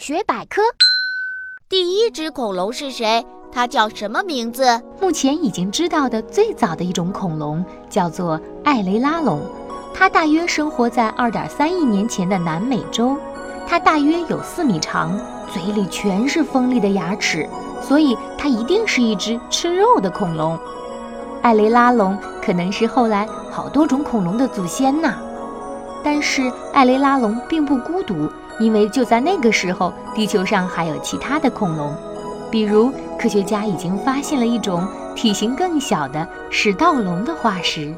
大学百科。第一只恐龙是谁？它叫什么名字？目前已经知道的最早的一种恐龙叫做艾雷拉龙，它大约生活在2.3亿年前的南美洲。它大约有四米长，嘴里全是锋利的牙齿，所以它一定是一只吃肉的恐龙。艾雷拉龙可能是后来好多种恐龙的祖先呐。但是艾雷拉龙并不孤独，因为就在那个时候，地球上还有其他的恐龙，比如科学家已经发现了一种体型更小的始盗龙的化石。